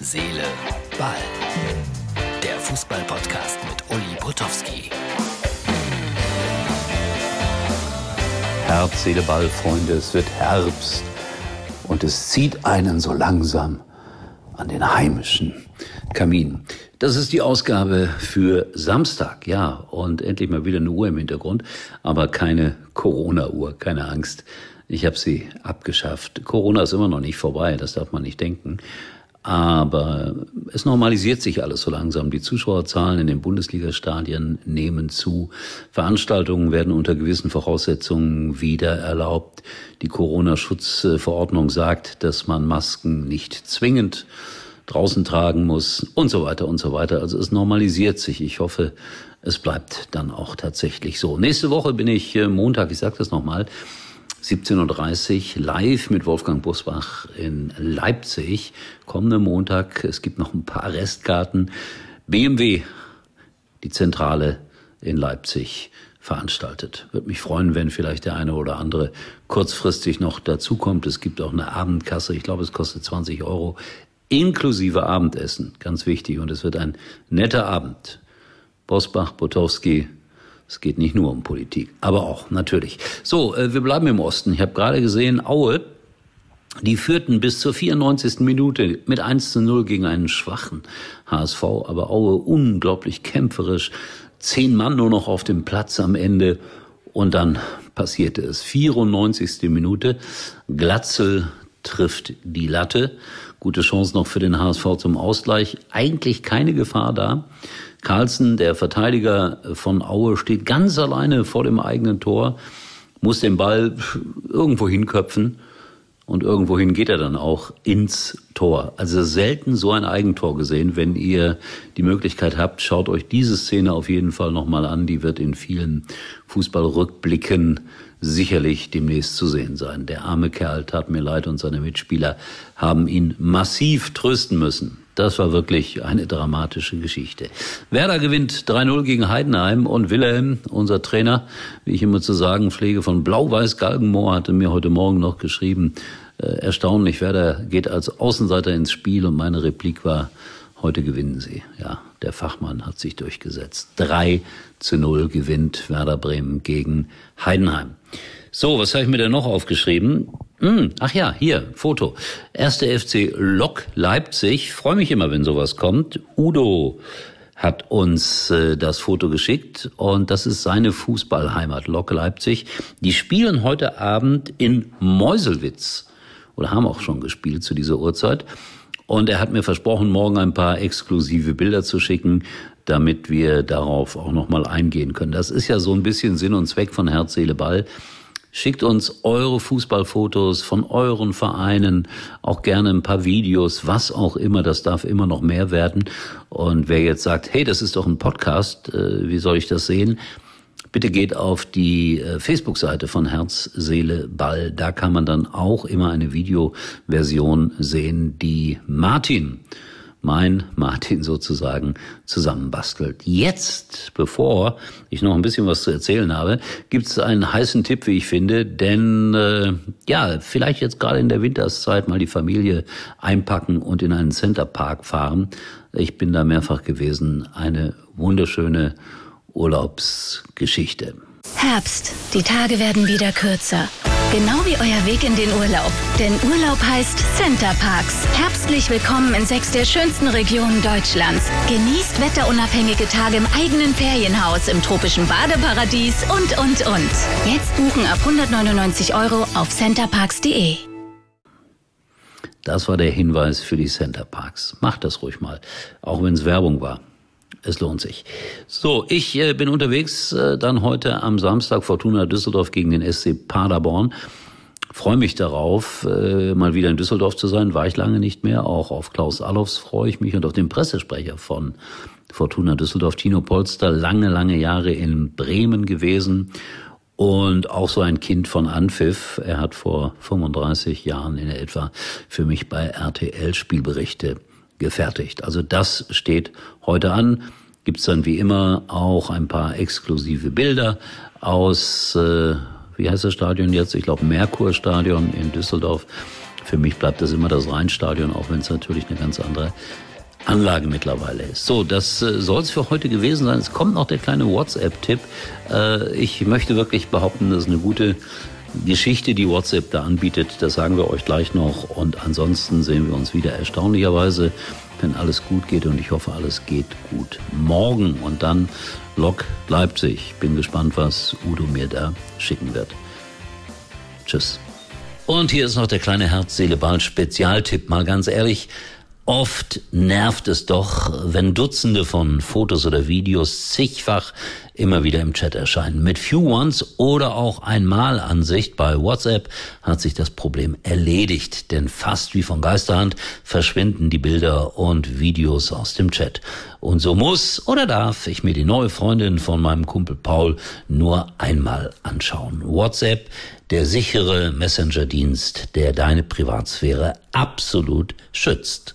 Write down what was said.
Seele, Ball. Der Fußball-Podcast mit Uli Potowski. Herz, Seele, Ball, Freunde, es wird Herbst und es zieht einen so langsam an den heimischen Kamin. Das ist die Ausgabe für Samstag, ja, und endlich mal wieder eine Uhr im Hintergrund, aber keine Corona-Uhr, keine Angst. Ich habe sie abgeschafft. Corona ist immer noch nicht vorbei, das darf man nicht denken. Aber es normalisiert sich alles so langsam. Die Zuschauerzahlen in den Bundesliga-Stadien nehmen zu. Veranstaltungen werden unter gewissen Voraussetzungen wieder erlaubt. Die Corona-Schutzverordnung sagt, dass man Masken nicht zwingend draußen tragen muss und so weiter und so weiter. Also es normalisiert sich. Ich hoffe, es bleibt dann auch tatsächlich so. Nächste Woche bin ich äh, Montag, ich sage das nochmal, 17.30 Uhr live mit Wolfgang Busbach in Leipzig. Kommenden Montag, es gibt noch ein paar Restkarten. BMW, die Zentrale in Leipzig veranstaltet. Würde mich freuen, wenn vielleicht der eine oder andere kurzfristig noch dazukommt. Es gibt auch eine Abendkasse. Ich glaube, es kostet 20 Euro inklusive Abendessen. Ganz wichtig. Und es wird ein netter Abend. Bosbach, Botowski, es geht nicht nur um Politik, aber auch natürlich. So, äh, wir bleiben im Osten. Ich habe gerade gesehen, Aue, die führten bis zur 94. Minute mit 1 zu 0 gegen einen schwachen HSV, aber Aue unglaublich kämpferisch. Zehn Mann nur noch auf dem Platz am Ende und dann passierte es. 94. Minute, Glatzel trifft die Latte. Gute Chance noch für den HSV zum Ausgleich. Eigentlich keine Gefahr da. Carlsen, der Verteidiger von Aue, steht ganz alleine vor dem eigenen Tor, muss den Ball irgendwo hinköpfen und irgendwohin geht er dann auch ins Tor. Also selten so ein Eigentor gesehen. Wenn ihr die Möglichkeit habt, schaut euch diese Szene auf jeden Fall nochmal an. Die wird in vielen Fußballrückblicken sicherlich demnächst zu sehen sein. Der arme Kerl tat mir leid und seine Mitspieler haben ihn massiv trösten müssen. Das war wirklich eine dramatische Geschichte. Werder gewinnt 3-0 gegen Heidenheim und Wilhelm, unser Trainer, wie ich immer zu sagen pflege, von Blau-Weiß Galgenmoor, hatte mir heute Morgen noch geschrieben, äh, erstaunlich, Werder geht als Außenseiter ins Spiel und meine Replik war, heute gewinnen sie. Ja, der Fachmann hat sich durchgesetzt. 3 zu 0 gewinnt Werder Bremen gegen Heidenheim. So, was habe ich mir denn noch aufgeschrieben? Hm, ach ja, hier, Foto. Erste FC Lok Leipzig. Freue mich immer, wenn sowas kommt. Udo hat uns äh, das Foto geschickt und das ist seine Fußballheimat, Lok Leipzig. Die spielen heute Abend in Meuselwitz oder haben auch schon gespielt zu dieser Uhrzeit. Und er hat mir versprochen, morgen ein paar exklusive Bilder zu schicken, damit wir darauf auch nochmal eingehen können. Das ist ja so ein bisschen Sinn und Zweck von Herz, Seele, Ball Schickt uns eure Fußballfotos von euren Vereinen, auch gerne ein paar Videos, was auch immer, das darf immer noch mehr werden. Und wer jetzt sagt, hey, das ist doch ein Podcast, äh, wie soll ich das sehen? Bitte geht auf die äh, Facebook-Seite von Herz, Seele, Ball. Da kann man dann auch immer eine Videoversion sehen, die Martin mein Martin sozusagen zusammenbastelt. Jetzt, bevor ich noch ein bisschen was zu erzählen habe, gibt es einen heißen Tipp, wie ich finde, denn äh, ja, vielleicht jetzt gerade in der Winterszeit mal die Familie einpacken und in einen Centerpark fahren. Ich bin da mehrfach gewesen. Eine wunderschöne Urlaubsgeschichte. Herbst. Die Tage werden wieder kürzer. Genau wie euer Weg in den Urlaub. Denn Urlaub heißt Center Parks. Herbstlich willkommen in sechs der schönsten Regionen Deutschlands. Genießt wetterunabhängige Tage im eigenen Ferienhaus, im tropischen Badeparadies und, und, und. Jetzt buchen ab 199 Euro auf centerparks.de. Das war der Hinweis für die Center Parks. Macht das ruhig mal, auch wenn es Werbung war. Es lohnt sich. So, ich äh, bin unterwegs äh, dann heute am Samstag Fortuna Düsseldorf gegen den SC Paderborn. Freue mich darauf, äh, mal wieder in Düsseldorf zu sein. War ich lange nicht mehr. Auch auf Klaus Allofs freue ich mich und auf den Pressesprecher von Fortuna Düsseldorf, Tino Polster, lange, lange Jahre in Bremen gewesen und auch so ein Kind von Anpfiff. Er hat vor 35 Jahren in etwa für mich bei RTL Spielberichte gefertigt. Also das steht heute an. Gibt's dann wie immer auch ein paar exklusive Bilder aus, äh, wie heißt das Stadion jetzt? Ich glaube Merkur Stadion in Düsseldorf Für mich bleibt das immer das Rheinstadion, auch wenn es natürlich eine ganz andere Anlage mittlerweile ist. So, das äh, soll es für heute gewesen sein. Es kommt noch der kleine WhatsApp-Tipp. Äh, ich möchte wirklich behaupten, das ist eine gute Geschichte, die WhatsApp da anbietet. Das sagen wir euch gleich noch. Und ansonsten sehen wir uns wieder erstaunlicherweise, wenn alles gut geht. Und ich hoffe, alles geht gut morgen. Und dann Lok Leipzig. Bin gespannt, was Udo mir da schicken wird. Tschüss. Und hier ist noch der kleine Herz-Seele-Ball-Spezialtipp. Mal ganz ehrlich, Oft nervt es doch, wenn Dutzende von Fotos oder Videos zigfach immer wieder im Chat erscheinen. Mit Few Once oder auch Einmalansicht bei WhatsApp hat sich das Problem erledigt, denn fast wie von Geisterhand verschwinden die Bilder und Videos aus dem Chat. Und so muss oder darf ich mir die neue Freundin von meinem Kumpel Paul nur einmal anschauen. WhatsApp, der sichere Messenger-Dienst, der deine Privatsphäre absolut schützt.